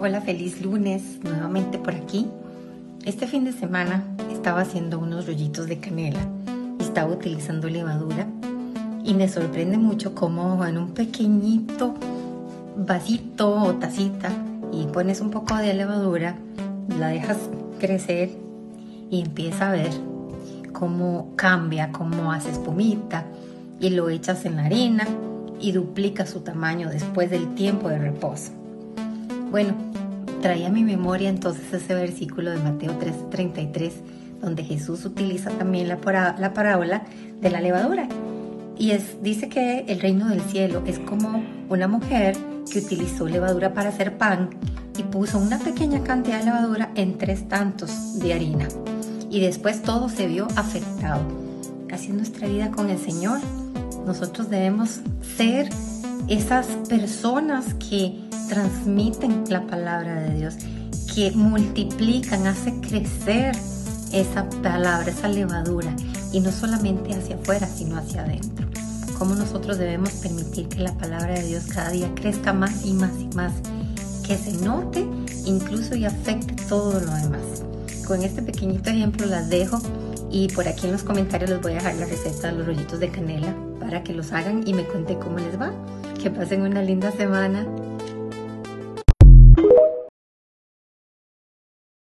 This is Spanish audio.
Hola, feliz lunes nuevamente por aquí. Este fin de semana estaba haciendo unos rollitos de canela y estaba utilizando levadura y me sorprende mucho cómo en un pequeñito vasito o tacita y pones un poco de levadura, la dejas crecer y empieza a ver cómo cambia, cómo hace espumita y lo echas en la harina y duplica su tamaño después del tiempo de reposo. Bueno, traía a mi memoria entonces ese versículo de Mateo 3:33, donde Jesús utiliza también la, la parábola de la levadura. Y es, dice que el reino del cielo es como una mujer que utilizó levadura para hacer pan y puso una pequeña cantidad de levadura en tres tantos de harina. Y después todo se vio afectado. Así es nuestra vida con el Señor. Nosotros debemos ser esas personas que transmiten la palabra de Dios, que multiplican, hacen crecer esa palabra, esa levadura, y no solamente hacia afuera, sino hacia adentro. Cómo nosotros debemos permitir que la palabra de Dios cada día crezca más y más y más, que se note incluso y afecte todo lo demás. Con este pequeñito ejemplo las dejo y por aquí en los comentarios les voy a dejar la receta de los rollitos de canela para que los hagan y me cuenten cómo les va. Que pasen una linda semana.